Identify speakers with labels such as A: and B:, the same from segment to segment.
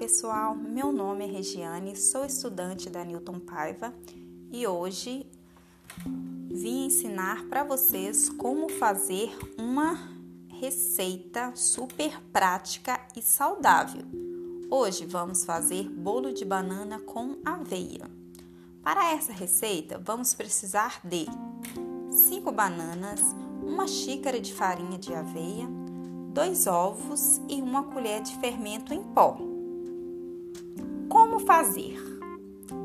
A: pessoal, meu nome é Regiane, sou estudante da Newton Paiva e hoje vim ensinar para vocês como fazer uma receita super prática e saudável. Hoje vamos fazer bolo de banana com aveia. Para essa receita, vamos precisar de 5 bananas, uma xícara de farinha de aveia, dois ovos e uma colher de fermento em pó. Como fazer?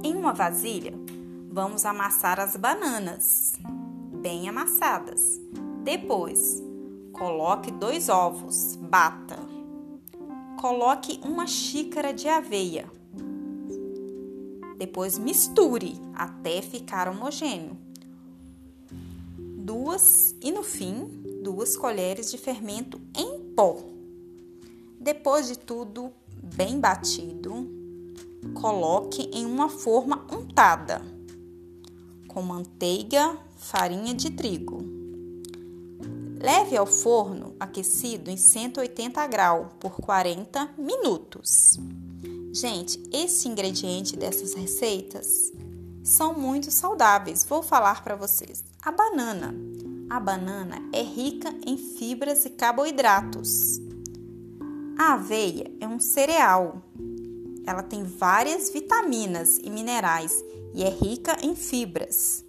A: Em uma vasilha, vamos amassar as bananas, bem amassadas. Depois, coloque dois ovos, bata. Coloque uma xícara de aveia. Depois misture até ficar homogêneo. Duas e no fim, duas colheres de fermento em pó. Depois de tudo bem batido, coloque em uma forma untada com manteiga, farinha de trigo. Leve ao forno aquecido em 180 graus por 40 minutos. Gente, esse ingrediente dessas receitas são muito saudáveis. Vou falar para vocês. A banana. A banana é rica em fibras e carboidratos. A aveia é um cereal. Ela tem várias vitaminas e minerais e é rica em fibras.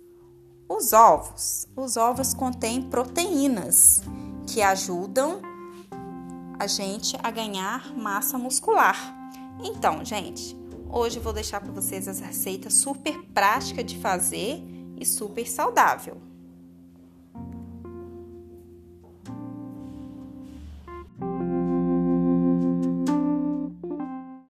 A: Os ovos. Os ovos contêm proteínas que ajudam a gente a ganhar massa muscular. Então, gente, hoje eu vou deixar para vocês essa receita super prática de fazer e super saudável.